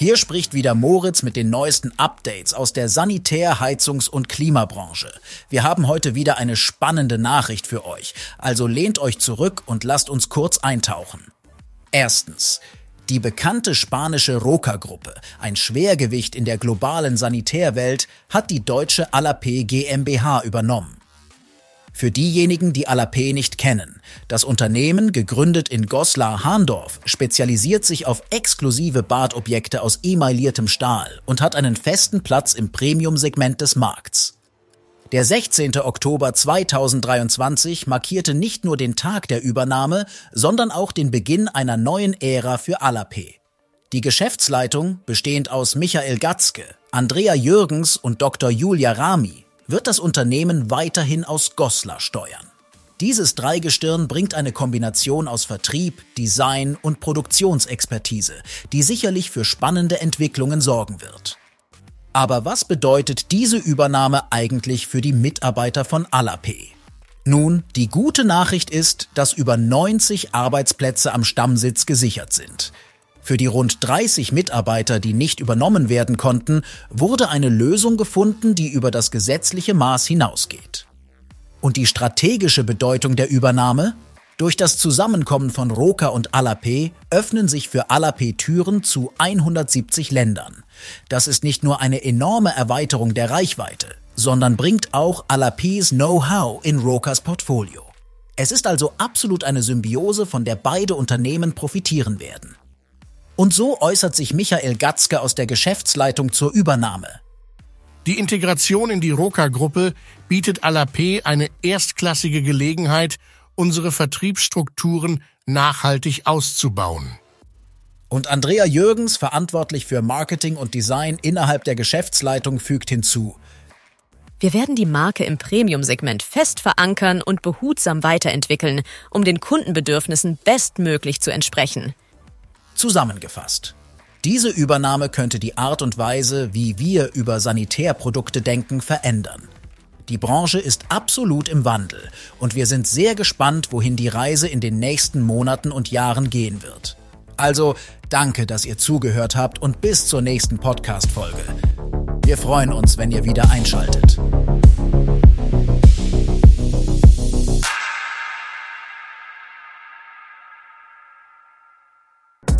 Hier spricht wieder Moritz mit den neuesten Updates aus der Sanitär-, Heizungs- und Klimabranche. Wir haben heute wieder eine spannende Nachricht für euch, also lehnt euch zurück und lasst uns kurz eintauchen. Erstens. Die bekannte spanische Roca-Gruppe, ein Schwergewicht in der globalen Sanitärwelt, hat die deutsche Alapé GmbH übernommen. Für diejenigen, die Alapé nicht kennen. Das Unternehmen, gegründet in Goslar-Hahndorf, spezialisiert sich auf exklusive Badobjekte aus emailliertem Stahl und hat einen festen Platz im Premium-Segment des Markts. Der 16. Oktober 2023 markierte nicht nur den Tag der Übernahme, sondern auch den Beginn einer neuen Ära für Alapé. Die Geschäftsleitung, bestehend aus Michael Gatzke, Andrea Jürgens und Dr. Julia Rami, wird das Unternehmen weiterhin aus Goslar steuern. Dieses Dreigestirn bringt eine Kombination aus Vertrieb, Design und Produktionsexpertise, die sicherlich für spannende Entwicklungen sorgen wird. Aber was bedeutet diese Übernahme eigentlich für die Mitarbeiter von Alapé? Nun, die gute Nachricht ist, dass über 90 Arbeitsplätze am Stammsitz gesichert sind. Für die rund 30 Mitarbeiter, die nicht übernommen werden konnten, wurde eine Lösung gefunden, die über das gesetzliche Maß hinausgeht. Und die strategische Bedeutung der Übernahme? Durch das Zusammenkommen von Roca und Alapé öffnen sich für Alapé Türen zu 170 Ländern. Das ist nicht nur eine enorme Erweiterung der Reichweite, sondern bringt auch Alapés Know-how in Rocas Portfolio. Es ist also absolut eine Symbiose, von der beide Unternehmen profitieren werden. Und so äußert sich Michael Gatzke aus der Geschäftsleitung zur Übernahme. Die Integration in die Roca-Gruppe bietet Alapé eine erstklassige Gelegenheit, unsere Vertriebsstrukturen nachhaltig auszubauen. Und Andrea Jürgens, verantwortlich für Marketing und Design innerhalb der Geschäftsleitung, fügt hinzu. Wir werden die Marke im Premium-Segment fest verankern und behutsam weiterentwickeln, um den Kundenbedürfnissen bestmöglich zu entsprechen. Zusammengefasst. Diese Übernahme könnte die Art und Weise, wie wir über Sanitärprodukte denken, verändern. Die Branche ist absolut im Wandel und wir sind sehr gespannt, wohin die Reise in den nächsten Monaten und Jahren gehen wird. Also danke, dass ihr zugehört habt und bis zur nächsten Podcast-Folge. Wir freuen uns, wenn ihr wieder einschaltet.